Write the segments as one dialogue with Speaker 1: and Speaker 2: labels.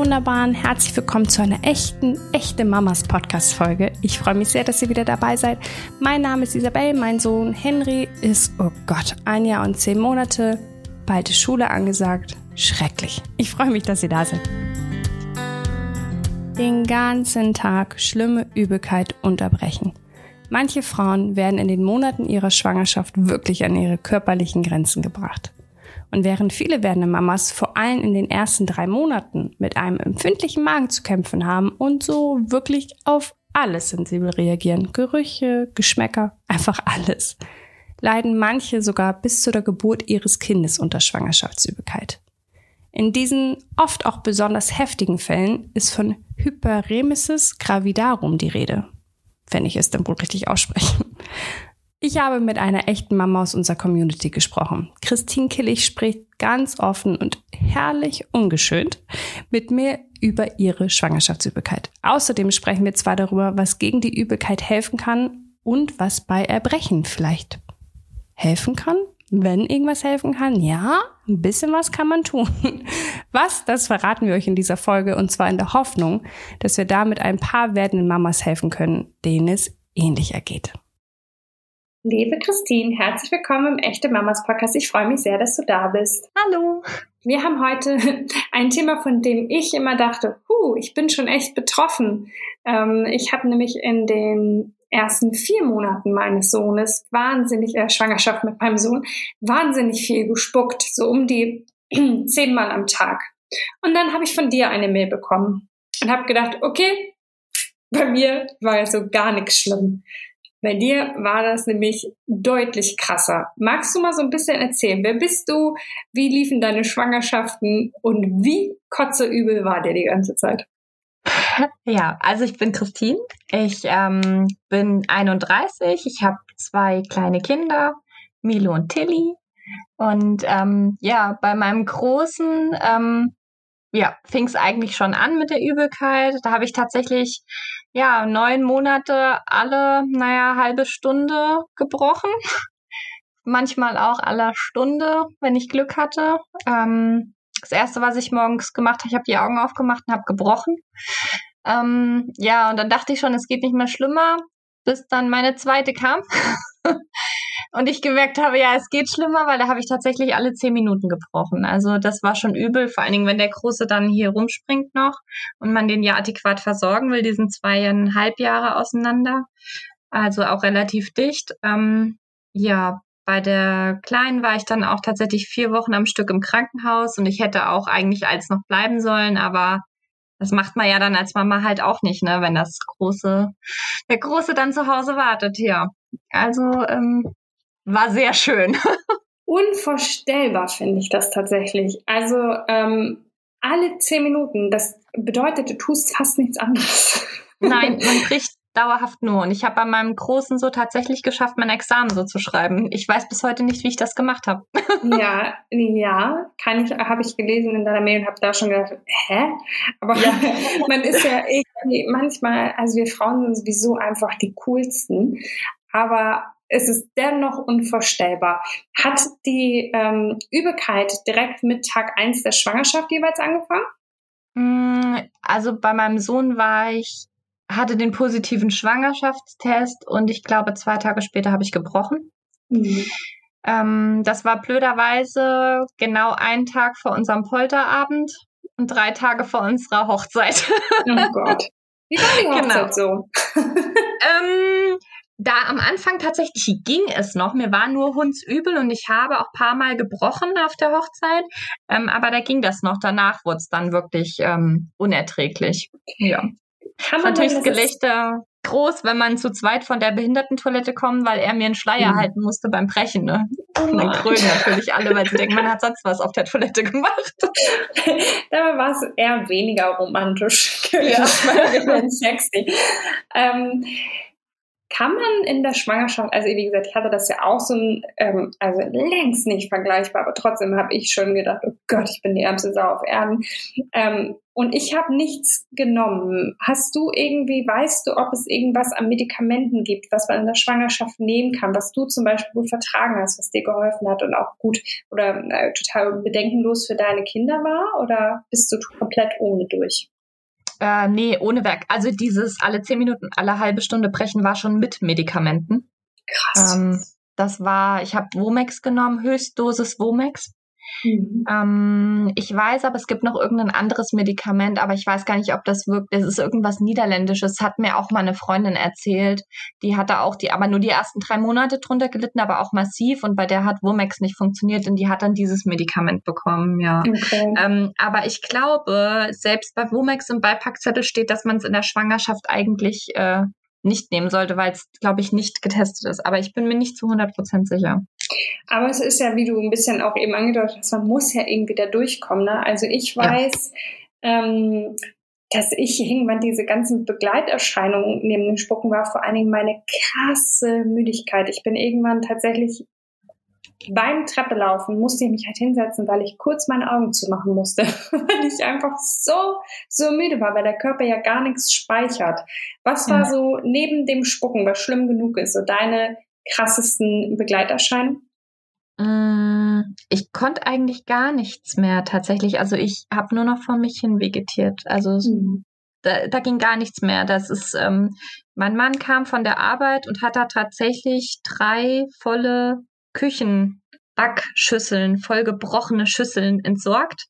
Speaker 1: Wunderbaren, herzlich willkommen zu einer echten, echte Mamas Podcast Folge. Ich freue mich sehr, dass ihr wieder dabei seid. Mein Name ist Isabel, mein Sohn Henry ist, oh Gott, ein Jahr und zehn Monate, bald ist Schule angesagt. Schrecklich. Ich freue mich, dass ihr da seid. Den ganzen Tag schlimme Übelkeit unterbrechen. Manche Frauen werden in den Monaten ihrer Schwangerschaft wirklich an ihre körperlichen Grenzen gebracht. Und während viele werdende Mamas vor allem in den ersten drei Monaten mit einem empfindlichen Magen zu kämpfen haben und so wirklich auf alles sensibel reagieren, Gerüche, Geschmäcker, einfach alles, leiden manche sogar bis zu der Geburt ihres Kindes unter Schwangerschaftsübelkeit. In diesen oft auch besonders heftigen Fällen ist von Hyperemesis gravidarum die Rede, wenn ich es dann wohl richtig ausspreche. Ich habe mit einer echten Mama aus unserer Community gesprochen. Christine Killig spricht ganz offen und herrlich ungeschönt mit mir über ihre Schwangerschaftsübelkeit. Außerdem sprechen wir zwar darüber, was gegen die Übelkeit helfen kann und was bei Erbrechen vielleicht helfen kann. Wenn irgendwas helfen kann, ja, ein bisschen was kann man tun. Was, das verraten wir euch in dieser Folge und zwar in der Hoffnung, dass wir damit ein paar werdenden Mamas helfen können, denen es ähnlich ergeht. Liebe Christine, herzlich willkommen im Echte Mamas Podcast. Ich freue mich sehr, dass du da bist.
Speaker 2: Hallo.
Speaker 1: Wir haben heute ein Thema, von dem ich immer dachte, huh, ich bin schon echt betroffen. Ähm, ich habe nämlich in den ersten vier Monaten meines Sohnes wahnsinnig, äh, Schwangerschaft mit meinem Sohn, wahnsinnig viel gespuckt, so um die zehnmal am Tag. Und dann habe ich von dir eine Mail bekommen und habe gedacht, okay, bei mir war ja so gar nichts schlimm. Bei dir war das nämlich deutlich krasser. Magst du mal so ein bisschen erzählen? Wer bist du? Wie liefen deine Schwangerschaften? Und wie kotzeübel war dir die ganze Zeit?
Speaker 2: Ja, also ich bin Christine. Ich ähm, bin 31. Ich habe zwei kleine Kinder, Milo und Tilly. Und ähm, ja, bei meinem Großen ähm, ja, fing es eigentlich schon an mit der Übelkeit. Da habe ich tatsächlich ja neun Monate alle, naja, halbe Stunde gebrochen. Manchmal auch aller Stunde, wenn ich Glück hatte. Ähm, das erste, was ich morgens gemacht habe, ich habe die Augen aufgemacht und habe gebrochen. Ähm, ja, und dann dachte ich schon, es geht nicht mehr schlimmer, bis dann meine zweite kam. und ich gemerkt habe, ja, es geht schlimmer, weil da habe ich tatsächlich alle zehn Minuten gebrochen. Also das war schon übel, vor allen Dingen, wenn der Große dann hier rumspringt noch und man den ja adäquat versorgen will, diesen zweieinhalb Jahre auseinander. Also auch relativ dicht. Ähm, ja, bei der Kleinen war ich dann auch tatsächlich vier Wochen am Stück im Krankenhaus und ich hätte auch eigentlich als noch bleiben sollen, aber das macht man ja dann als Mama halt auch nicht, ne, wenn das große, der Große dann zu Hause wartet, ja. Also ähm, war sehr schön.
Speaker 1: Unvorstellbar finde ich das tatsächlich. Also ähm, alle zehn Minuten, das bedeutet, du tust fast nichts anderes.
Speaker 2: Nein, man bricht dauerhaft nur. Und ich habe bei meinem Großen so tatsächlich geschafft, mein Examen so zu schreiben. Ich weiß bis heute nicht, wie ich das gemacht habe.
Speaker 1: ja, ja, kann ich, habe ich gelesen in deiner Mail und habe da schon gedacht, hä? Aber ja. man ist ja irgendwie manchmal, also wir Frauen sind sowieso einfach die coolsten. Aber es ist dennoch unvorstellbar. Hat die ähm, Übelkeit direkt mit Tag eins der Schwangerschaft jeweils angefangen?
Speaker 2: Mm, also bei meinem Sohn war ich hatte den positiven Schwangerschaftstest und ich glaube, zwei Tage später habe ich gebrochen. Mhm. Ähm, das war blöderweise genau einen Tag vor unserem Polterabend und drei Tage vor unserer Hochzeit.
Speaker 1: Oh Gott. Wie war die Hochzeit genau. so?
Speaker 2: ähm, da am Anfang tatsächlich ging es noch. Mir war nur hundsübel und ich habe auch paar Mal gebrochen auf der Hochzeit. Ähm, aber da ging das noch. Danach wurde es dann wirklich ähm, unerträglich. Ja. Kann man natürlich das Gelächter groß, wenn man zu zweit von der Behindertentoilette kommt, weil er mir einen Schleier mhm. halten musste beim Brechen. Ne? Oh und dann krönen natürlich alle, weil sie denken, man hat sonst was auf der Toilette gemacht.
Speaker 1: Dabei war es eher weniger romantisch. Ja. sexy. Ähm, kann man in der Schwangerschaft, also wie gesagt, ich hatte das ja auch so ein, ähm, also längst nicht vergleichbar, aber trotzdem habe ich schon gedacht, oh Gott, ich bin die ärmste Sau auf Erden. Ähm, und ich habe nichts genommen. Hast du irgendwie, weißt du, ob es irgendwas an Medikamenten gibt, was man in der Schwangerschaft nehmen kann, was du zum Beispiel gut vertragen hast, was dir geholfen hat und auch gut oder äh, total bedenkenlos für deine Kinder war? Oder bist du komplett ohne durch?
Speaker 2: Äh, nee, ohne Werk. Also dieses alle zehn Minuten, alle halbe Stunde brechen war schon mit Medikamenten.
Speaker 1: Krass.
Speaker 2: Ähm, das war, ich habe Womex genommen, Höchstdosis Womex. Mhm. Ähm, ich weiß aber, es gibt noch irgendein anderes Medikament, aber ich weiß gar nicht, ob das wirkt. Das ist irgendwas Niederländisches. Hat mir auch mal eine Freundin erzählt. Die hatte auch die, aber nur die ersten drei Monate drunter gelitten, aber auch massiv. Und bei der hat Womex nicht funktioniert und die hat dann dieses Medikament bekommen, ja. Okay. Ähm, aber ich glaube, selbst bei Womex im Beipackzettel steht, dass man es in der Schwangerschaft eigentlich äh, nicht nehmen sollte, weil es, glaube ich, nicht getestet ist. Aber ich bin mir nicht zu 100 Prozent sicher.
Speaker 1: Aber es ist ja, wie du ein bisschen auch eben angedeutet hast, man muss ja irgendwie da durchkommen. Ne? Also ich weiß, ja. ähm, dass ich irgendwann diese ganzen Begleiterscheinungen neben den Spucken war, vor allen Dingen meine krasse Müdigkeit. Ich bin irgendwann tatsächlich beim Treppelaufen musste ich mich halt hinsetzen, weil ich kurz meine Augen zumachen musste, weil ich einfach so, so müde war, weil der Körper ja gar nichts speichert. Was war so neben dem Spucken, was schlimm genug ist, so deine krassesten Begleiterscheinungen?
Speaker 2: Mm, ich konnte eigentlich gar nichts mehr tatsächlich. Also ich habe nur noch vor mich hin vegetiert. Also mhm. da, da, ging gar nichts mehr. Das ist, ähm, mein Mann kam von der Arbeit und hat da tatsächlich drei volle Küchenbackschüsseln, voll gebrochene Schüsseln entsorgt,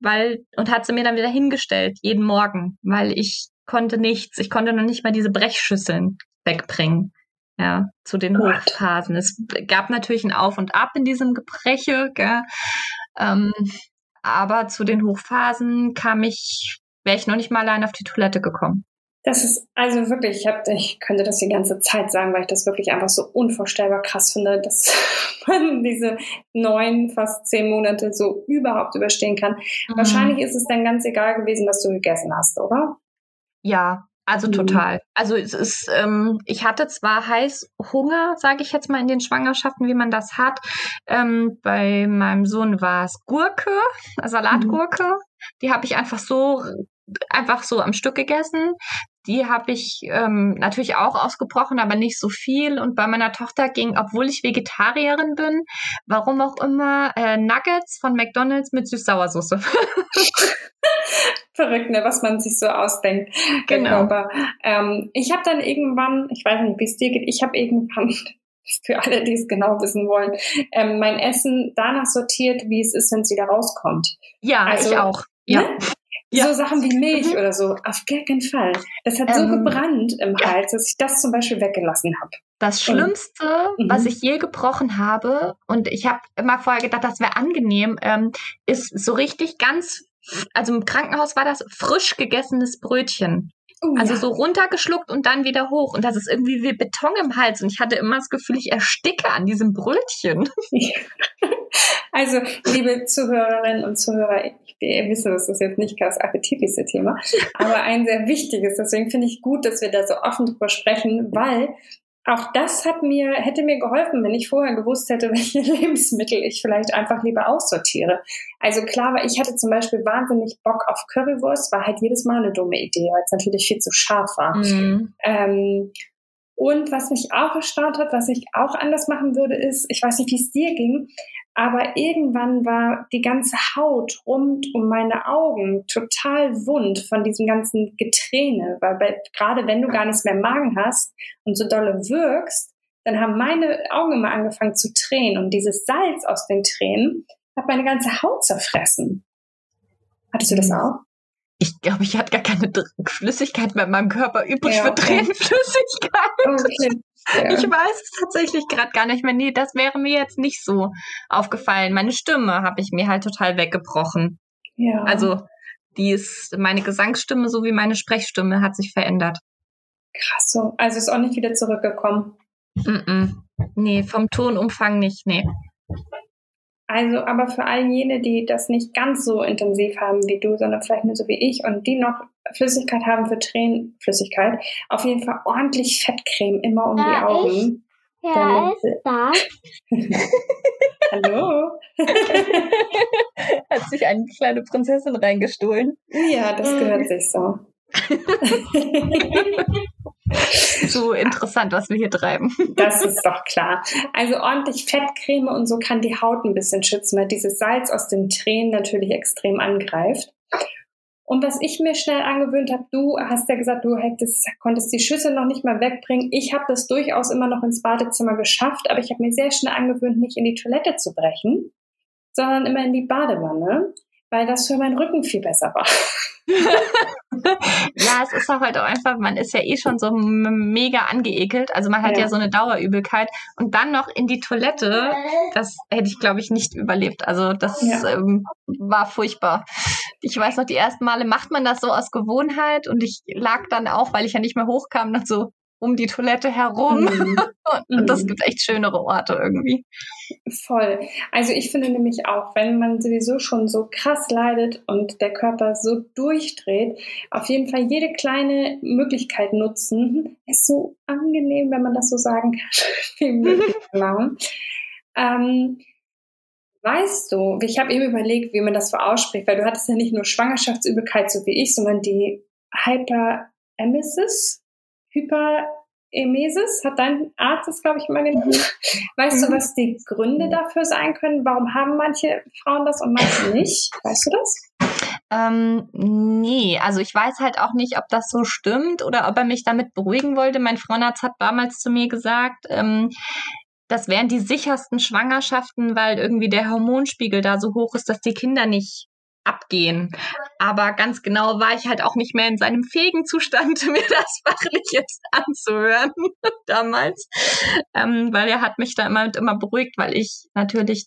Speaker 2: weil und hat sie mir dann wieder hingestellt jeden Morgen, weil ich konnte nichts. Ich konnte noch nicht mal diese Brechschüsseln wegbringen ja, zu den Gott. Hochphasen. Es gab natürlich ein Auf und Ab in diesem Gebreche, gell? Ähm, aber zu den Hochphasen kam ich, wäre ich noch nicht mal allein auf die Toilette gekommen.
Speaker 1: Das ist also wirklich, ich, hab, ich könnte das die ganze Zeit sagen, weil ich das wirklich einfach so unvorstellbar krass finde, dass man diese neun, fast zehn Monate so überhaupt überstehen kann. Mhm. Wahrscheinlich ist es dann ganz egal gewesen, was du gegessen hast, oder?
Speaker 2: Ja, also mhm. total. Also es ist, ähm, ich hatte zwar heiß Hunger, sage ich jetzt mal in den Schwangerschaften, wie man das hat. Ähm, bei meinem Sohn war es Gurke, Salatgurke. Mhm. Die habe ich einfach so einfach so am Stück gegessen. Die habe ich ähm, natürlich auch ausgebrochen, aber nicht so viel. Und bei meiner Tochter ging, obwohl ich Vegetarierin bin, warum auch immer, äh, Nuggets von McDonald's mit Süß-Sauersoße.
Speaker 1: Verrückt, ne, was man sich so ausdenkt. Genau. Ähm, ich habe dann irgendwann, ich weiß nicht, wie es dir geht, ich habe irgendwann für alle, die es genau wissen wollen, ähm, mein Essen danach sortiert, wie es ist, wenn es wieder rauskommt.
Speaker 2: Ja, also, ich auch. Ja.
Speaker 1: Ne? Ja. So Sachen wie Milch mhm. oder so, auf gar keinen Fall. Das hat so ähm, gebrannt im ja. Hals, dass ich das zum Beispiel weggelassen habe.
Speaker 2: Das Schlimmste, und, was mhm. ich je gebrochen habe, und ich habe immer vorher gedacht, das wäre angenehm, ähm, ist so richtig ganz, also im Krankenhaus war das frisch gegessenes Brötchen. Oh, also ja. so runtergeschluckt und dann wieder hoch. Und das ist irgendwie wie Beton im Hals. Und ich hatte immer das Gefühl, ich ersticke an diesem Brötchen.
Speaker 1: Also, liebe Zuhörerinnen und Zuhörer, ihr wisst, das ist jetzt nicht das appetitlichste Thema, aber ein sehr wichtiges. Deswegen finde ich gut, dass wir da so offen drüber sprechen, weil auch das hat mir, hätte mir geholfen, wenn ich vorher gewusst hätte, welche Lebensmittel ich vielleicht einfach lieber aussortiere. Also klar, weil ich hatte zum Beispiel wahnsinnig Bock auf Currywurst, war halt jedes Mal eine dumme Idee, weil es natürlich viel zu scharf war. Mhm. Ähm, und was mich auch erstaunt hat, was ich auch anders machen würde, ist, ich weiß nicht, wie es dir ging, aber irgendwann war die ganze Haut rund um meine Augen total wund von diesem ganzen Geträne, weil bei, gerade wenn du gar nichts mehr im Magen hast und so dolle wirkst, dann haben meine Augen immer angefangen zu tränen und dieses Salz aus den Tränen hat meine ganze Haut zerfressen. Hattest du das mhm. auch?
Speaker 2: Ich glaube, ich hatte gar keine Flüssigkeit mehr in meinem Körper übrig ja, okay. für Tränenflüssigkeit. Okay. Ja. Ich weiß es tatsächlich gerade gar nicht mehr. Nee, das wäre mir jetzt nicht so aufgefallen. Meine Stimme habe ich mir halt total weggebrochen. Ja. Also, die ist, meine Gesangsstimme sowie meine Sprechstimme hat sich verändert.
Speaker 1: Krass so. Also ist auch nicht wieder zurückgekommen.
Speaker 2: Mm, -mm. Nee, vom Tonumfang nicht, nee.
Speaker 1: Also, aber für all jene, die das nicht ganz so intensiv haben wie du, sondern vielleicht nur so wie ich und die noch Flüssigkeit haben für Tränenflüssigkeit, auf jeden Fall ordentlich Fettcreme immer um da die Augen.
Speaker 3: Ja, ist da.
Speaker 1: Hallo.
Speaker 2: Hat sich eine kleine Prinzessin reingestohlen.
Speaker 1: Ja, das gehört sich so.
Speaker 2: so interessant, was wir hier treiben.
Speaker 1: Das ist doch klar. Also ordentlich Fettcreme und so kann die Haut ein bisschen schützen, weil dieses Salz aus den Tränen natürlich extrem angreift. Und was ich mir schnell angewöhnt habe, du hast ja gesagt, du hättest, konntest die Schüssel noch nicht mal wegbringen. Ich habe das durchaus immer noch ins Badezimmer geschafft, aber ich habe mir sehr schnell angewöhnt, nicht in die Toilette zu brechen, sondern immer in die Badewanne, weil das für meinen Rücken viel besser war.
Speaker 2: ja, es ist auch halt auch einfach, man ist ja eh schon so mega angeekelt. Also man hat ja, ja so eine Dauerübelkeit. Und dann noch in die Toilette, das hätte ich, glaube ich, nicht überlebt. Also das ja. ähm, war furchtbar. Ich weiß noch, die ersten Male macht man das so aus Gewohnheit und ich lag dann auch, weil ich ja nicht mehr hochkam, dann so um die Toilette herum. Mhm. Und das mhm. gibt echt schönere Orte irgendwie.
Speaker 1: Voll. Also ich finde nämlich auch, wenn man sowieso schon so krass leidet und der Körper so durchdreht, auf jeden Fall jede kleine Möglichkeit nutzen. Ist so angenehm, wenn man das so sagen kann. Ähm, Weißt du, ich habe eben überlegt, wie man das so ausspricht, weil du hattest ja nicht nur Schwangerschaftsübelkeit, so wie ich, sondern die Hyperemesis, Hyperemesis, hat dein Arzt das, glaube ich, immer genannt. Mhm. Weißt du, mhm. was die Gründe dafür sein können? Warum haben manche Frauen das und manche nicht? Weißt du das?
Speaker 2: Ähm, nee, also ich weiß halt auch nicht, ob das so stimmt oder ob er mich damit beruhigen wollte. Mein Frauenarzt hat damals zu mir gesagt, ähm, das wären die sichersten Schwangerschaften, weil irgendwie der Hormonspiegel da so hoch ist, dass die Kinder nicht abgehen. Aber ganz genau war ich halt auch nicht mehr in seinem fähigen Zustand, mir das fachlich jetzt anzuhören damals, ähm, weil er hat mich da immer, immer beruhigt, weil ich natürlich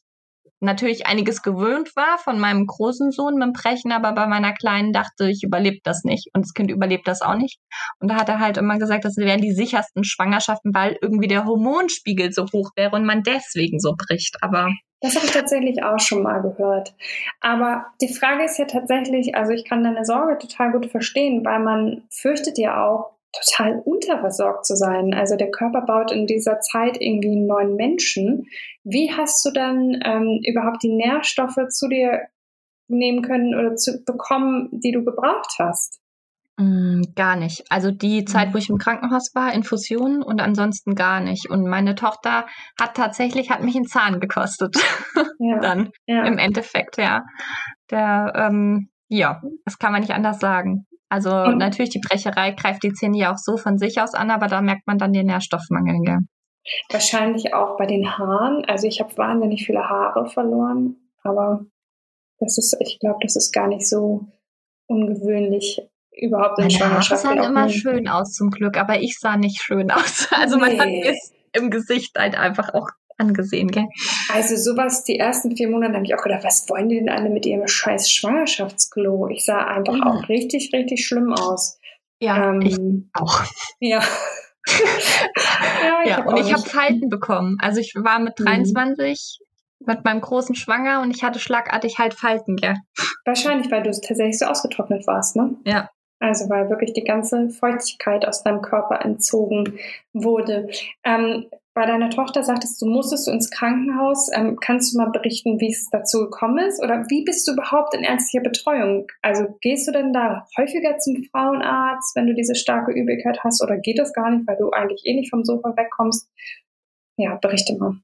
Speaker 2: natürlich einiges gewöhnt war von meinem großen Sohn mit dem Brechen, aber bei meiner Kleinen dachte ich, überlebt das nicht. Und das Kind überlebt das auch nicht. Und da hat er halt immer gesagt, das wären die sichersten Schwangerschaften, weil irgendwie der Hormonspiegel so hoch wäre und man deswegen so bricht. Aber
Speaker 1: das habe ich tatsächlich auch schon mal gehört. Aber die Frage ist ja tatsächlich, also ich kann deine Sorge total gut verstehen, weil man fürchtet ja auch, total unterversorgt zu sein. Also der Körper baut in dieser Zeit irgendwie einen neuen Menschen. Wie hast du dann ähm, überhaupt die Nährstoffe zu dir nehmen können oder zu bekommen, die du gebraucht hast?
Speaker 2: Mm, gar nicht. Also die Zeit, wo ich im Krankenhaus war, Infusionen und ansonsten gar nicht. Und meine Tochter hat tatsächlich, hat mich einen Zahn gekostet. Ja. Dann ja. im Endeffekt, ja. Der, ähm, ja, das kann man nicht anders sagen. Also und natürlich, die Brecherei greift die Zähne ja auch so von sich aus an, aber da merkt man dann den Nährstoffmangel. Ja.
Speaker 1: Wahrscheinlich auch bei den Haaren. Also ich habe wahnsinnig viele Haare verloren, aber das ist, ich glaube, das ist gar nicht so ungewöhnlich überhaupt in Schwangerschaft.
Speaker 2: Haare sahen immer schön aus zum Glück, aber ich sah nicht schön aus. Also nee. man hat mir im Gesicht halt einfach auch angesehen, gell?
Speaker 1: Also sowas, die ersten vier Monate habe ich auch gedacht, was wollen die denn alle mit ihrem scheiß Schwangerschaftsklo? Ich sah einfach mhm. auch richtig, richtig schlimm aus.
Speaker 2: Ja, ähm, ich auch.
Speaker 1: Ja.
Speaker 2: ja, ja und ich habe Falten bekommen. Also ich war mit 23 mhm. mit meinem großen Schwanger und ich hatte schlagartig halt Falten, gell?
Speaker 1: Wahrscheinlich, weil du tatsächlich so ausgetrocknet warst, ne?
Speaker 2: Ja.
Speaker 1: Also weil wirklich die ganze Feuchtigkeit aus deinem Körper entzogen wurde. Ähm, bei deiner Tochter sagtest du, musstest ins Krankenhaus. Ähm, kannst du mal berichten, wie es dazu gekommen ist? Oder wie bist du überhaupt in ärztlicher Betreuung? Also gehst du denn da häufiger zum Frauenarzt, wenn du diese starke Übelkeit hast? Oder geht das gar nicht, weil du eigentlich eh nicht vom Sofa wegkommst? Ja, berichte mal.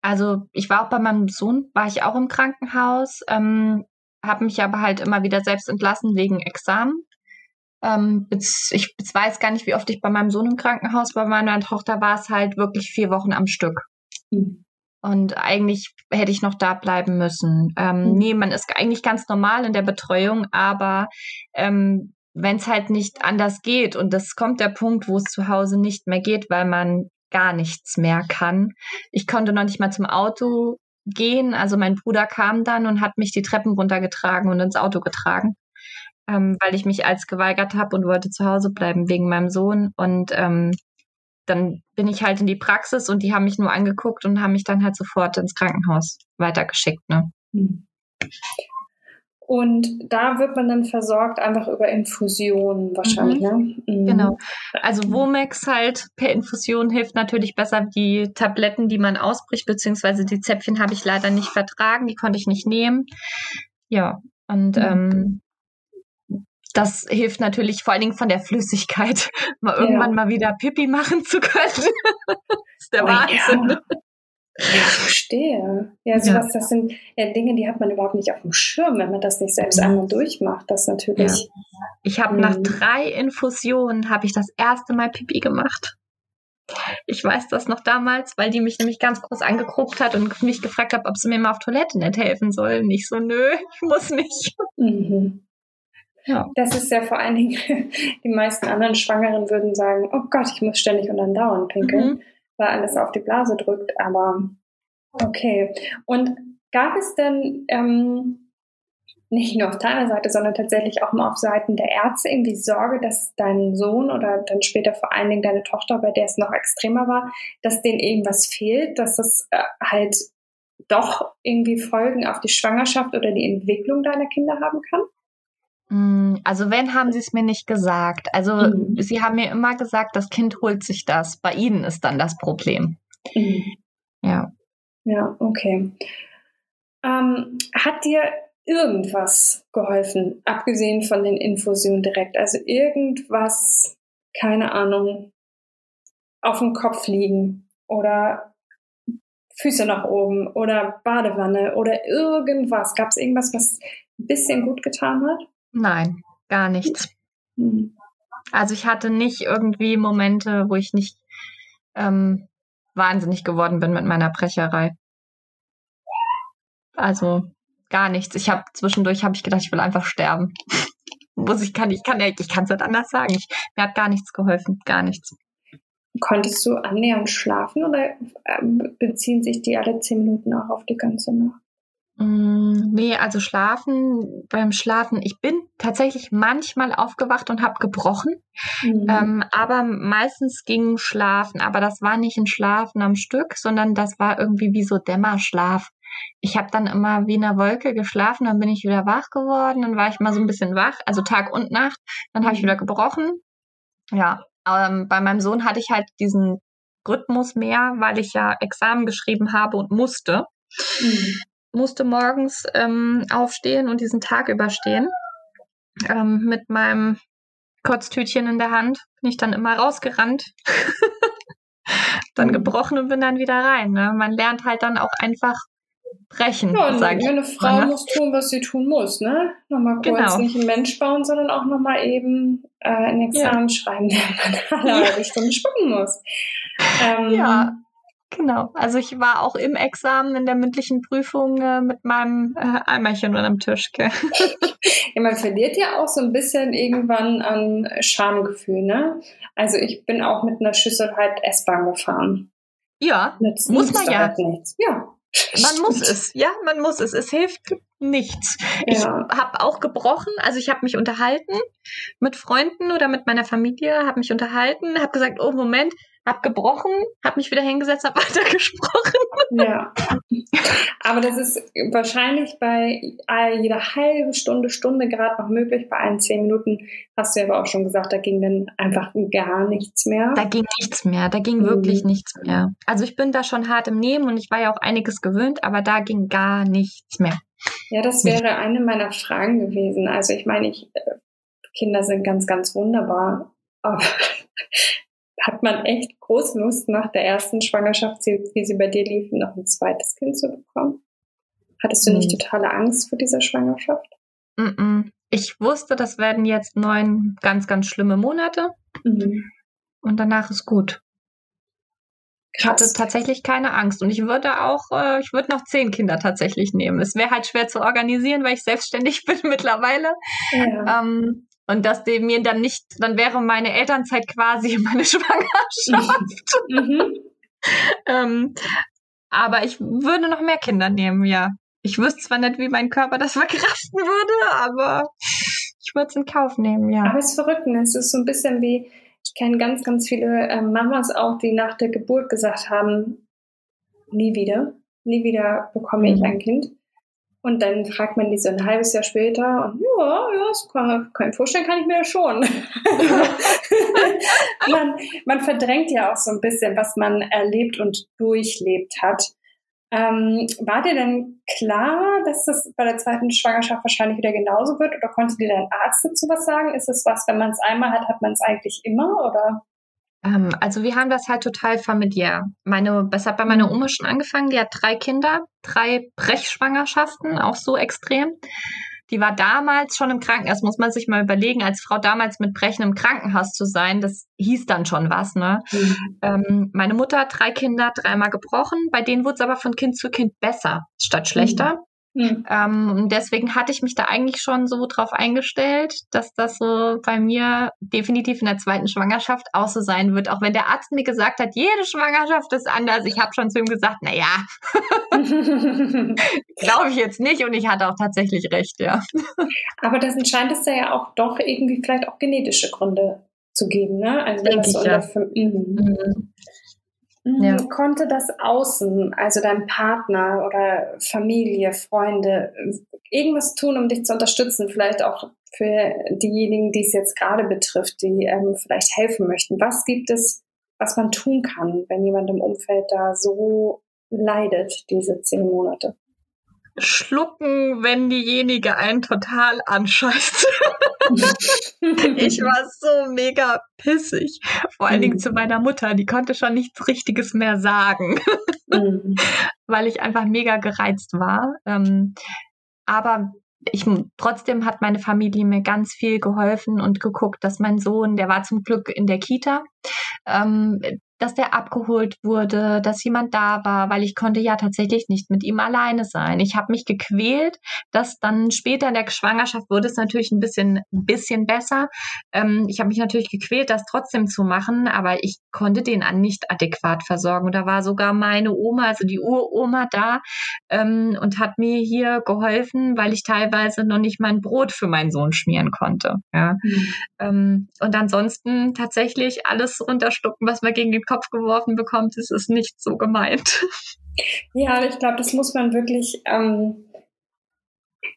Speaker 2: Also ich war auch bei meinem Sohn, war ich auch im Krankenhaus, ähm, habe mich aber halt immer wieder selbst entlassen wegen Examen. Ähm, ich weiß gar nicht, wie oft ich bei meinem Sohn im Krankenhaus war. Bei meiner Tochter war es halt wirklich vier Wochen am Stück. Mhm. Und eigentlich hätte ich noch da bleiben müssen. Ähm, mhm. Nee, man ist eigentlich ganz normal in der Betreuung, aber ähm, wenn es halt nicht anders geht und das kommt der Punkt, wo es zu Hause nicht mehr geht, weil man gar nichts mehr kann. Ich konnte noch nicht mal zum Auto gehen. Also mein Bruder kam dann und hat mich die Treppen runtergetragen und ins Auto getragen ähm, weil ich mich als geweigert habe und wollte zu Hause bleiben wegen meinem Sohn. Und ähm, dann bin ich halt in die Praxis und die haben mich nur angeguckt und haben mich dann halt sofort ins Krankenhaus weitergeschickt. Ne? Hm.
Speaker 1: Und da wird man dann versorgt einfach über Infusionen wahrscheinlich, mhm.
Speaker 2: ne? Mhm. Genau. Also Womex halt per Infusion hilft natürlich besser. Die Tabletten, die man ausbricht, beziehungsweise die Zäpfchen habe ich leider nicht vertragen, die konnte ich nicht nehmen. Ja, und mhm. ähm, das hilft natürlich vor allen Dingen von der Flüssigkeit, mal irgendwann ja. mal wieder Pipi machen zu können. das ist der oh, Wahnsinn. Ja.
Speaker 1: Ja, verstehe. Ja, sowas, ja. das sind ja Dinge, die hat man überhaupt nicht auf dem Schirm, wenn man das nicht selbst einmal durchmacht. Das natürlich. Ja.
Speaker 2: Ich habe nach hm. drei Infusionen habe ich das erste Mal Pipi gemacht. Ich weiß das noch damals, weil die mich nämlich ganz groß angeguckt hat und mich gefragt hat, ob sie mir mal auf Toilette nicht helfen soll. Nicht so, nö, ich muss nicht. Mhm.
Speaker 1: Ja. Das ist ja vor allen Dingen, die meisten anderen Schwangeren würden sagen, oh Gott, ich muss ständig und dann dauernd pinkeln. Mhm weil alles auf die Blase drückt. Aber okay. Und gab es denn ähm, nicht nur auf deiner Seite, sondern tatsächlich auch mal auf Seiten der Ärzte irgendwie Sorge, dass dein Sohn oder dann später vor allen Dingen deine Tochter, bei der es noch extremer war, dass denen irgendwas fehlt, dass das äh, halt doch irgendwie Folgen auf die Schwangerschaft oder die Entwicklung deiner Kinder haben kann?
Speaker 2: Mm, also wenn, haben sie es mir nicht gesagt. Also mhm. sie haben mir immer gesagt, das Kind holt sich das. Bei ihnen ist dann das Problem. Mhm. Ja.
Speaker 1: Ja, okay. Ähm, hat dir irgendwas geholfen, abgesehen von den Infusionen direkt? Also irgendwas, keine Ahnung, auf dem Kopf liegen oder Füße nach oben oder Badewanne oder irgendwas. Gab es irgendwas, was ein bisschen gut getan hat?
Speaker 2: Nein, gar nichts. Also ich hatte nicht irgendwie Momente, wo ich nicht ähm, wahnsinnig geworden bin mit meiner Brecherei. Also gar nichts. Ich habe zwischendurch habe ich gedacht, ich will einfach sterben. Muss ich kann ich kann ich kann es nicht anders sagen. Ich, mir hat gar nichts geholfen, gar nichts.
Speaker 1: Konntest du annähernd schlafen oder äh, beziehen sich die alle zehn Minuten auch auf die ganze Nacht?
Speaker 2: Mm, nee, also schlafen, beim Schlafen, ich bin tatsächlich manchmal aufgewacht und habe gebrochen, mhm. ähm, aber meistens ging Schlafen, aber das war nicht ein Schlafen am Stück, sondern das war irgendwie wie so Dämmerschlaf. Ich habe dann immer wie in einer Wolke geschlafen, dann bin ich wieder wach geworden, dann war ich mal so ein bisschen wach, also Tag und Nacht, dann habe ich wieder gebrochen. Ja, ähm, bei meinem Sohn hatte ich halt diesen Rhythmus mehr, weil ich ja Examen geschrieben habe und musste. Mhm musste morgens ähm, aufstehen und diesen Tag überstehen. Ähm, mit meinem Kotztütchen in der Hand bin ich dann immer rausgerannt, dann gebrochen und bin dann wieder rein. Ne? Man lernt halt dann auch einfach brechen.
Speaker 1: Ja, und eine Frau mal, ne? muss tun, was sie tun muss, ne? Nochmal kurz genau. nicht ein Mensch bauen, sondern auch nochmal eben äh, ein Examen ja. schreiben, der man alle halbe Stunde spucken muss.
Speaker 2: Ähm, ja, Genau. Also ich war auch im Examen in der mündlichen Prüfung äh, mit meinem äh, Eimerchen und am Tisch. Gell?
Speaker 1: ja, man verliert ja auch so ein bisschen irgendwann an Schamgefühl, ne? Also ich bin auch mit einer Schüssel halt S-Bahn gefahren.
Speaker 2: Ja, Nützt, muss man ja. Halt
Speaker 1: nichts. Ja.
Speaker 2: Man muss es, ja, man muss es. Es hilft nichts. Ja. Ich habe auch gebrochen, also ich habe mich unterhalten mit Freunden oder mit meiner Familie, habe mich unterhalten, habe gesagt, oh Moment, hab gebrochen, hab mich wieder hingesetzt, hab weitergesprochen.
Speaker 1: Ja. Aber das ist wahrscheinlich bei jeder halbe Stunde, Stunde gerade noch möglich. Bei allen zehn Minuten hast du ja aber auch schon gesagt, da ging dann einfach gar nichts mehr.
Speaker 2: Da ging nichts mehr, da ging mhm. wirklich nichts mehr. Also ich bin da schon hart im Nehmen und ich war ja auch einiges gewöhnt, aber da ging gar nichts mehr.
Speaker 1: Ja, das wäre eine meiner Fragen gewesen. Also ich meine, ich, äh, Kinder sind ganz, ganz wunderbar. Aber hat man echt groß Lust, nach der ersten Schwangerschaft, wie sie bei dir lief, noch ein zweites Kind zu bekommen? Hattest du nicht mhm. totale Angst vor dieser Schwangerschaft?
Speaker 2: Ich wusste, das werden jetzt neun ganz, ganz schlimme Monate. Mhm. Und danach ist gut. Ich hatte tatsächlich keine Angst und ich würde auch, äh, ich würde noch zehn Kinder tatsächlich nehmen. Es wäre halt schwer zu organisieren, weil ich selbstständig bin mittlerweile. Ja. Ähm, und dass dem mir dann nicht, dann wäre meine Elternzeit quasi meine Schwangerschaft. Mhm. ähm, aber ich würde noch mehr Kinder nehmen, ja. Ich wüsste zwar nicht, wie mein Körper das verkraften würde, aber ich würde es in Kauf nehmen, ja.
Speaker 1: Aber es ist verrückt, ne? es ist so ein bisschen wie, ich kenne ganz, ganz viele äh, Mamas auch, die nach der Geburt gesagt haben, nie wieder, nie wieder bekomme mhm. ich ein Kind. Und dann fragt man die so ein halbes Jahr später und ja, ja, das kann, kann vorstellen, kann ich mir das schon. man, man verdrängt ja auch so ein bisschen, was man erlebt und durchlebt hat. Ähm, war dir denn klar, dass das bei der zweiten Schwangerschaft wahrscheinlich wieder genauso wird? Oder konnte dir dein Arzt dazu was sagen? Ist es was, wenn man es einmal hat, hat man es eigentlich immer? Oder?
Speaker 2: Ähm, also wir haben das halt total familiär. Meine, das hat bei meiner mhm. Oma schon angefangen. Die hat drei Kinder, drei Brechschwangerschaften, auch so extrem. Die war damals schon im Krankenhaus, muss man sich mal überlegen, als Frau damals mit Brechen im Krankenhaus zu sein, das hieß dann schon was, ne? Mhm. Ähm, meine Mutter hat drei Kinder, dreimal gebrochen, bei denen wurde es aber von Kind zu Kind besser statt schlechter. Mhm. Mhm. Ähm, deswegen hatte ich mich da eigentlich schon so drauf eingestellt, dass das so bei mir definitiv in der zweiten Schwangerschaft auch so sein wird. Auch wenn der Arzt mir gesagt hat, jede Schwangerschaft ist anders. Ich habe schon zu ihm gesagt, na ja, glaube ich jetzt nicht. Und ich hatte auch tatsächlich recht, ja.
Speaker 1: Aber das scheint es ja auch doch irgendwie vielleicht auch genetische Gründe zu geben, ne? Also wenn das so ja. Mhm. Mhm. Ja. Konnte das Außen, also dein Partner oder Familie, Freunde, irgendwas tun, um dich zu unterstützen? Vielleicht auch für diejenigen, die es jetzt gerade betrifft, die ähm, vielleicht helfen möchten. Was gibt es, was man tun kann, wenn jemand im Umfeld da so leidet, diese zehn Monate?
Speaker 2: Schlucken, wenn diejenige einen total anscheißt. ich war so mega pissig. Vor allen Dingen mhm. zu meiner Mutter, die konnte schon nichts Richtiges mehr sagen, mhm. weil ich einfach mega gereizt war. Ähm, aber ich, trotzdem hat meine Familie mir ganz viel geholfen und geguckt, dass mein Sohn, der war zum Glück in der Kita, ähm, dass der abgeholt wurde, dass jemand da war, weil ich konnte ja tatsächlich nicht mit ihm alleine sein. Ich habe mich gequält, dass dann später in der Schwangerschaft wurde es natürlich ein bisschen, ein bisschen besser. Ähm, ich habe mich natürlich gequält, das trotzdem zu machen, aber ich konnte den an nicht adäquat versorgen. Da war sogar meine Oma, also die Uroma da ähm, und hat mir hier geholfen, weil ich teilweise noch nicht mein Brot für meinen Sohn schmieren konnte. Ja. Mhm. Ähm, und ansonsten tatsächlich alles runterstucken, was man gegen den Kopf geworfen bekommt, ist nicht so gemeint.
Speaker 1: Ja, ich glaube, das muss man wirklich ähm,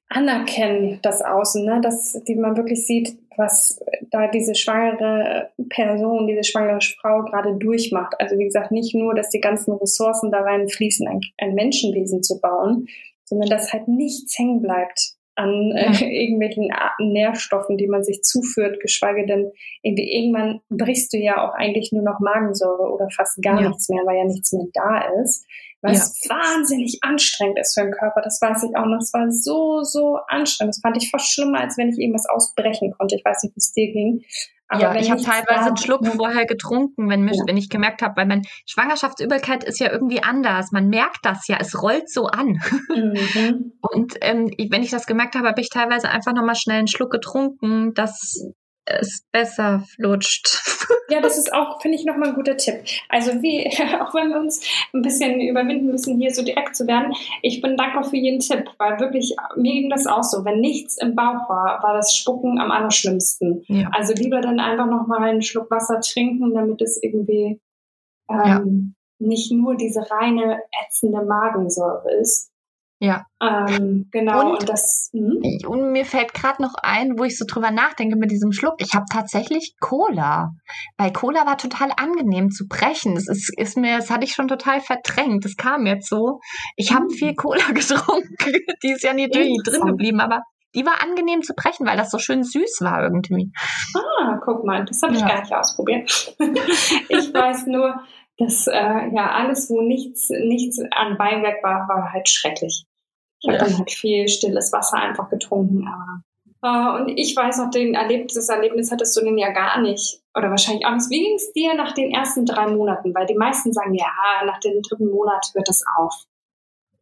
Speaker 1: anerkennen, das Außen, ne? dass die man wirklich sieht, was da diese schwangere Person, diese schwangere Frau gerade durchmacht. Also wie gesagt, nicht nur, dass die ganzen Ressourcen da reinfließen, ein, ein Menschenwesen zu bauen, sondern dass halt nichts hängen bleibt an äh, irgendwelchen Nährstoffen, die man sich zuführt, geschweige denn irgendwie irgendwann brichst du ja auch eigentlich nur noch Magensäure oder fast gar ja. nichts mehr, weil ja nichts mehr da ist. Was ja. wahnsinnig anstrengend ist für den Körper, das weiß ich auch noch. Es war so, so anstrengend. Das fand ich fast schlimmer, als wenn ich irgendwas ausbrechen konnte. Ich weiß nicht, wie es dir ging.
Speaker 2: Aber ja, ich habe teilweise einen Schluck vorher getrunken, wenn, mich, ja. wenn ich gemerkt habe, weil meine Schwangerschaftsübelkeit ist ja irgendwie anders. Man merkt das ja, es rollt so an. Mhm. Und ähm, wenn ich das gemerkt habe, habe ich teilweise einfach nochmal schnell einen Schluck getrunken. Das es besser flutscht.
Speaker 1: Ja, das ist auch, finde ich, nochmal ein guter Tipp. Also wie, auch wenn wir uns ein bisschen überwinden müssen, hier so direkt zu werden, ich bin dankbar für jeden Tipp, weil wirklich, mir ging das auch so. Wenn nichts im Bauch war, war das Spucken am allerschlimmsten. Ja. Also lieber dann einfach nochmal einen Schluck Wasser trinken, damit es irgendwie ähm, ja. nicht nur diese reine ätzende Magensäure ist.
Speaker 2: Ja.
Speaker 1: Ähm, genau. Und, und das.
Speaker 2: Mh? Und mir fällt gerade noch ein, wo ich so drüber nachdenke mit diesem Schluck. Ich habe tatsächlich Cola. Weil Cola war total angenehm zu brechen. Das ist, ist mir, das hatte ich schon total verdrängt. Das kam jetzt so. Ich habe mhm. viel Cola getrunken. die ist ja nicht drin geblieben, aber die war angenehm zu brechen, weil das so schön süß war irgendwie.
Speaker 1: Ah, guck mal, das habe ich ja. gar nicht ausprobiert. ich weiß nur, dass äh, ja alles, wo nichts, nichts an Weinberg war, war halt schrecklich. Ich habe ja. dann halt viel stilles Wasser einfach getrunken. Aber, äh, und ich weiß noch, den Erlebnis, das Erlebnis hattest du denn ja gar nicht. Oder wahrscheinlich auch nicht. Wie ging es dir nach den ersten drei Monaten? Weil die meisten sagen, ja, nach dem dritten Monat hört das auf.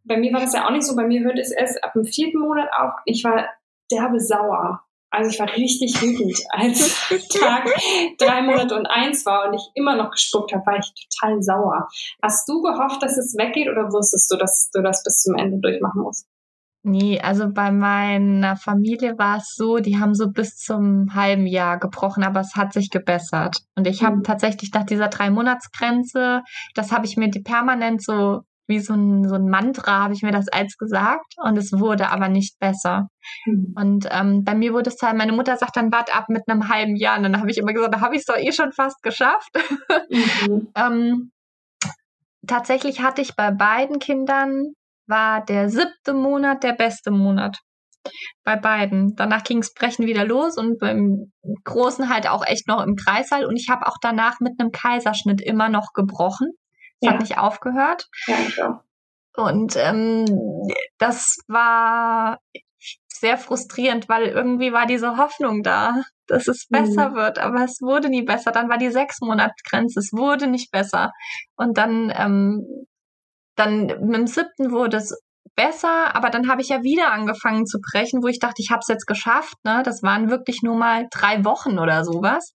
Speaker 1: Bei mir war das ja auch nicht so. Bei mir hört es erst ab dem vierten Monat auf. Ich war derbe sauer. Also ich war richtig wütend, als Tag drei Monate und eins war und ich immer noch gespuckt habe, war ich total sauer. Hast du gehofft, dass es weggeht oder wusstest du, dass du das bis zum Ende durchmachen musst?
Speaker 2: Nee, also bei meiner Familie war es so, die haben so bis zum halben Jahr gebrochen, aber es hat sich gebessert. Und ich habe mhm. tatsächlich nach dieser drei Monatsgrenze, das habe ich mir permanent so wie so ein, so ein Mantra, habe ich mir das als gesagt. Und es wurde aber nicht besser. Mhm. Und ähm, bei mir wurde es halt, meine Mutter sagt dann, wart ab mit einem halben Jahr. Und dann habe ich immer gesagt, da habe ich es doch eh schon fast geschafft. Mhm. ähm, tatsächlich hatte ich bei beiden Kindern, war der siebte Monat der beste Monat. Bei beiden. Danach ging es brechen wieder los und beim Großen halt auch echt noch im Kreißsaal. Und ich habe auch danach mit einem Kaiserschnitt immer noch gebrochen. Es ja. hat nicht aufgehört. Ja, ja. Und ähm, das war sehr frustrierend, weil irgendwie war diese Hoffnung da, dass es besser mhm. wird, aber es wurde nie besser. Dann war die sechs Monat Grenze, es wurde nicht besser. Und dann, ähm, dann mit dem siebten wurde es besser, aber dann habe ich ja wieder angefangen zu brechen, wo ich dachte, ich habe es jetzt geschafft. Ne? Das waren wirklich nur mal drei Wochen oder sowas.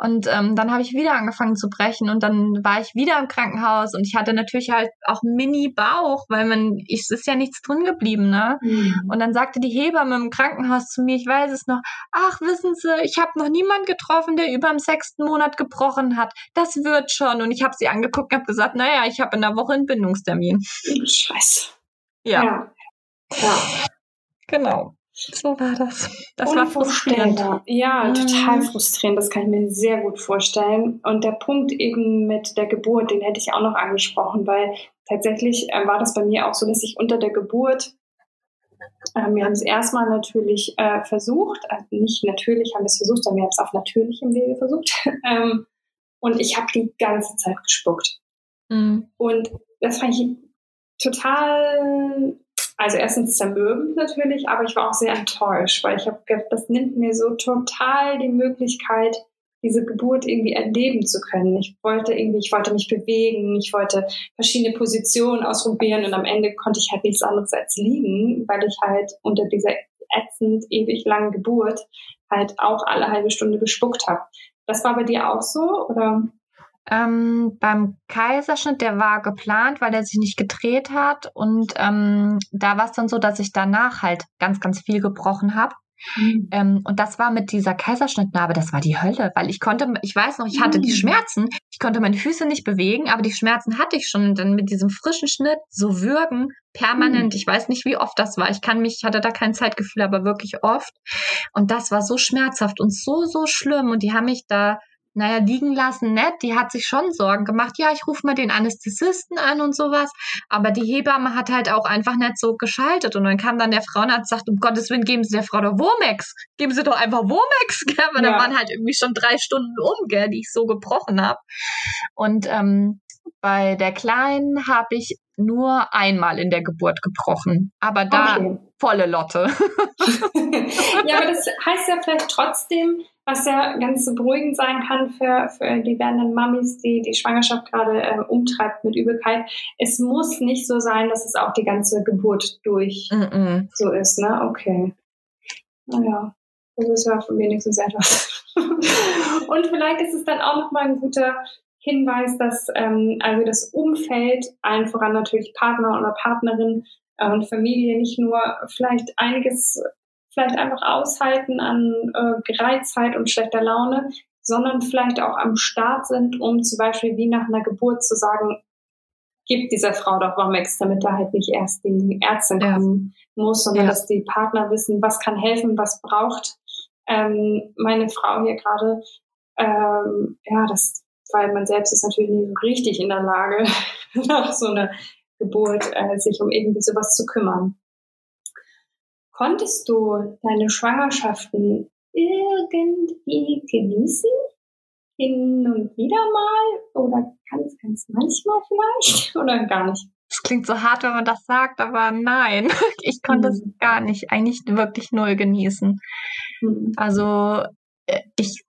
Speaker 2: Und ähm, dann habe ich wieder angefangen zu brechen und dann war ich wieder im Krankenhaus und ich hatte natürlich halt auch Mini-Bauch, weil man, ich, es ist ja nichts drin geblieben, ne? Mhm. Und dann sagte die Hebamme im Krankenhaus zu mir, ich weiß es noch, ach, wissen Sie, ich habe noch niemand getroffen, der über dem sechsten Monat gebrochen hat. Das wird schon. Und ich habe sie angeguckt und habe gesagt, naja, ich habe in der Woche einen Bindungstermin.
Speaker 1: Scheiße.
Speaker 2: Ja. ja. ja. Genau. So war das. Das war frustrierend.
Speaker 1: Ja, mhm. total frustrierend. Das kann ich mir sehr gut vorstellen. Und der Punkt eben mit der Geburt, den hätte ich auch noch angesprochen, weil tatsächlich äh, war das bei mir auch so, dass ich unter der Geburt, äh, wir haben es erstmal natürlich äh, versucht, also nicht natürlich haben wir es versucht, sondern wir haben es auf natürlichem Wege versucht. ähm, und ich habe die ganze Zeit gespuckt. Mhm. Und das fand ich total also erstens zermürbend natürlich, aber ich war auch sehr enttäuscht, weil ich habe gedacht, das nimmt mir so total die Möglichkeit, diese Geburt irgendwie erleben zu können. Ich wollte irgendwie, ich wollte mich bewegen, ich wollte verschiedene Positionen ausprobieren und am Ende konnte ich halt nichts anderes als liegen, weil ich halt unter dieser ätzend ewig langen Geburt halt auch alle halbe Stunde gespuckt habe. Das war bei dir auch so oder?
Speaker 2: Ähm, beim Kaiserschnitt, der war geplant, weil er sich nicht gedreht hat. Und ähm, da war es dann so, dass ich danach halt ganz, ganz viel gebrochen habe. Mhm. Ähm, und das war mit dieser Kaiserschnittnarbe, das war die Hölle, weil ich konnte, ich weiß noch, ich hatte mhm. die Schmerzen, ich konnte meine Füße nicht bewegen, aber die Schmerzen hatte ich schon. Und dann mit diesem frischen Schnitt so würgen, permanent. Mhm. Ich weiß nicht, wie oft das war. Ich kann mich, ich hatte da kein Zeitgefühl, aber wirklich oft. Und das war so schmerzhaft und so, so schlimm. Und die haben mich da naja, liegen lassen, nett. Die hat sich schon Sorgen gemacht. Ja, ich rufe mal den Anästhesisten an und sowas. Aber die Hebamme hat halt auch einfach nicht so geschaltet. Und dann kam dann der Frauenarzt und sagt, um Gottes Willen, geben Sie der Frau doch Womex. Geben Sie doch einfach Womex. Gell? Aber ja. da waren halt irgendwie schon drei Stunden um, gell, die ich so gebrochen habe. Und ähm, bei der Kleinen habe ich nur einmal in der Geburt gebrochen. Aber da okay. volle Lotte.
Speaker 1: ja, aber das heißt ja vielleicht trotzdem, was ja ganz beruhigend sein kann für, für die werdenden Mamis, die die Schwangerschaft gerade äh, umtreibt mit Übelkeit. Es muss nicht so sein, dass es auch die ganze Geburt durch mm -mm. so ist, ne? Okay. Naja, das ist ja wenigstens etwas. Und vielleicht ist es dann auch nochmal ein guter Hinweis, dass ähm, also das Umfeld, allen voran natürlich Partner oder Partnerin äh, und Familie nicht nur vielleicht einiges vielleicht einfach aushalten an äh, Gereiztheit und schlechter Laune, sondern vielleicht auch am Start sind, um zum Beispiel wie nach einer Geburt zu sagen, gib dieser Frau doch Womex, damit da halt nicht erst die Ärztin ja. kommen muss, sondern ja. dass die Partner wissen, was kann helfen, was braucht ähm, meine Frau hier gerade. Ähm, ja, das, weil man selbst ist natürlich nicht so richtig in der Lage, nach so einer Geburt äh, sich um irgendwie sowas zu kümmern. Konntest du deine Schwangerschaften irgendwie genießen? Hin und wieder mal? Oder ganz, ganz manchmal vielleicht? Oder gar nicht?
Speaker 2: Das klingt so hart, wenn man das sagt, aber nein, ich konnte mhm. es gar nicht, eigentlich wirklich null genießen. Mhm. Also äh, ich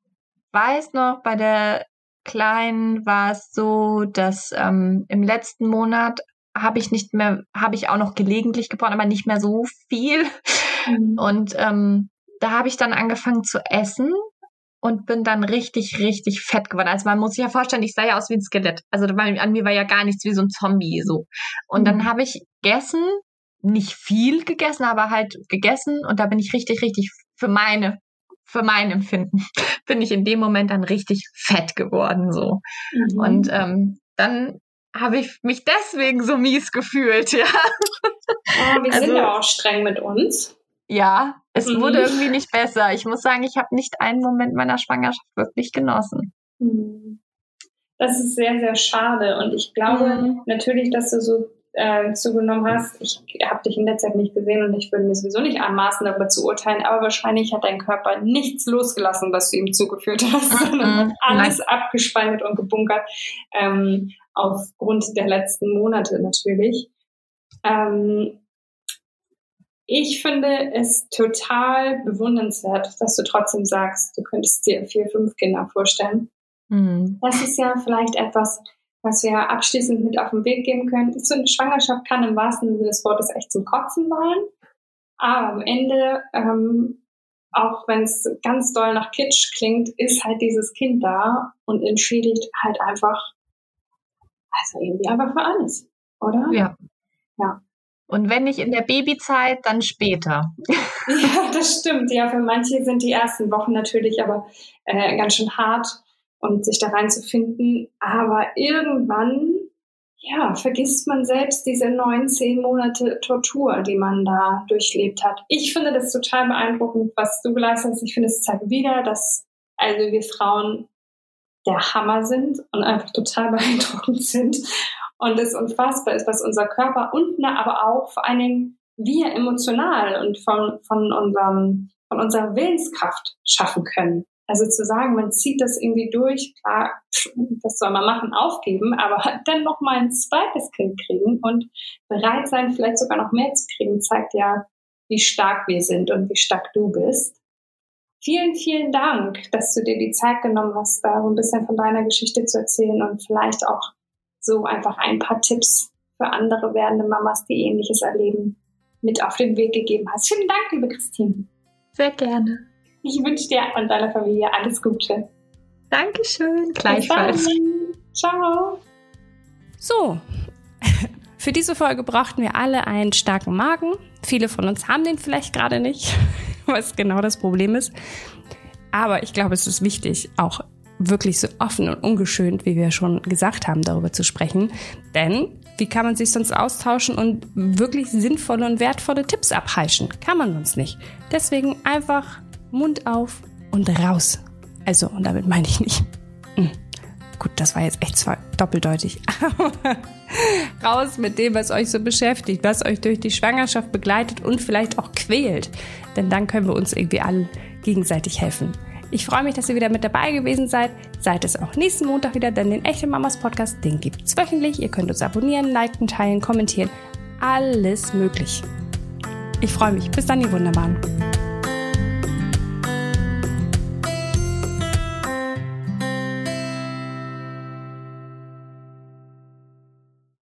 Speaker 2: weiß noch, bei der Kleinen war es so, dass ähm, im letzten Monat habe ich nicht mehr, habe ich auch noch gelegentlich gebrochen, aber nicht mehr so viel. Mhm. Und ähm, da habe ich dann angefangen zu essen und bin dann richtig, richtig fett geworden. Also man muss sich ja vorstellen, ich sah ja aus wie ein Skelett. Also an mir war ja gar nichts wie so ein Zombie so. Und mhm. dann habe ich gegessen, nicht viel gegessen, aber halt gegessen und da bin ich richtig, richtig für meine, für mein Empfinden, bin ich in dem Moment dann richtig fett geworden so. Mhm. Und ähm, dann habe ich mich deswegen so mies gefühlt, ja.
Speaker 1: Oh, wir also, sind ja auch streng mit uns.
Speaker 2: Ja, es mhm. wurde irgendwie nicht besser. Ich muss sagen, ich habe nicht einen Moment meiner Schwangerschaft wirklich genossen.
Speaker 1: Mhm. Das ist sehr, sehr schade. Und ich glaube mhm. natürlich, dass du so äh, zugenommen hast. Ich habe dich in der Zeit nicht gesehen und ich würde mir sowieso nicht anmaßen, darüber zu urteilen, aber wahrscheinlich hat dein Körper nichts losgelassen, was du ihm zugeführt hast, mhm. sondern alles abgespeichert und gebunkert, ähm, aufgrund der letzten Monate natürlich. Ähm, ich finde es total bewundernswert, dass du trotzdem sagst, du könntest dir vier, fünf Kinder vorstellen. Mhm. Das ist ja vielleicht etwas, was wir abschließend mit auf den Weg geben können. So eine Schwangerschaft kann im wahrsten Sinne des Wortes echt zum Kotzen sein. Aber am Ende, ähm, auch wenn es ganz doll nach Kitsch klingt, ist halt dieses Kind da und entschädigt halt einfach, also irgendwie einfach für alles, oder?
Speaker 2: Ja.
Speaker 1: Ja.
Speaker 2: Und wenn nicht in der Babyzeit, dann später.
Speaker 1: ja, das stimmt. Ja, für manche sind die ersten Wochen natürlich aber äh, ganz schön hart und sich da reinzufinden. Aber irgendwann, ja, vergisst man selbst diese neun, zehn Monate Tortur, die man da durchlebt hat. Ich finde das total beeindruckend, was du geleistet hast. Ich finde, es zeigt wieder, dass also wir Frauen der Hammer sind und einfach total beeindruckend sind. Und es unfassbar ist, was unser Körper und aber auch vor allen Dingen wir emotional und von, von, unserem, von unserer Willenskraft schaffen können. Also zu sagen, man zieht das irgendwie durch, klar, das soll man machen, aufgeben, aber dann noch mal ein zweites Kind kriegen und bereit sein, vielleicht sogar noch mehr zu kriegen, zeigt ja, wie stark wir sind und wie stark du bist. Vielen, vielen Dank, dass du dir die Zeit genommen hast, da so ein bisschen von deiner Geschichte zu erzählen und vielleicht auch so einfach ein paar Tipps für andere werdende Mamas, die ähnliches erleben, mit auf den Weg gegeben hast. Vielen Dank, liebe Christine.
Speaker 2: Sehr gerne.
Speaker 1: Ich wünsche dir und deiner Familie alles Gute.
Speaker 2: Dankeschön, gleichfalls.
Speaker 1: Ciao. So, für diese Folge brauchten wir alle einen starken Magen. Viele von uns haben den vielleicht gerade nicht, was genau das Problem ist. Aber ich glaube, es ist wichtig, auch wirklich so offen und ungeschönt, wie wir schon gesagt haben, darüber zu sprechen. Denn wie kann man sich sonst austauschen und wirklich sinnvolle und wertvolle Tipps abheischen? Kann man sonst nicht. Deswegen einfach Mund auf und raus. Also, und damit meine ich nicht. Hm. Gut, das war jetzt echt zwar doppeldeutig. raus mit dem, was euch so beschäftigt, was euch durch die Schwangerschaft begleitet und vielleicht auch quält. Denn dann können wir uns irgendwie alle gegenseitig helfen. Ich freue mich, dass ihr wieder mit dabei gewesen seid. Seid es auch nächsten Montag wieder, denn den Echte Mamas Podcast, den gibt es wöchentlich. Ihr könnt uns abonnieren, liken, teilen, kommentieren. Alles möglich. Ich freue mich. Bis dann, ihr Wunderbaren.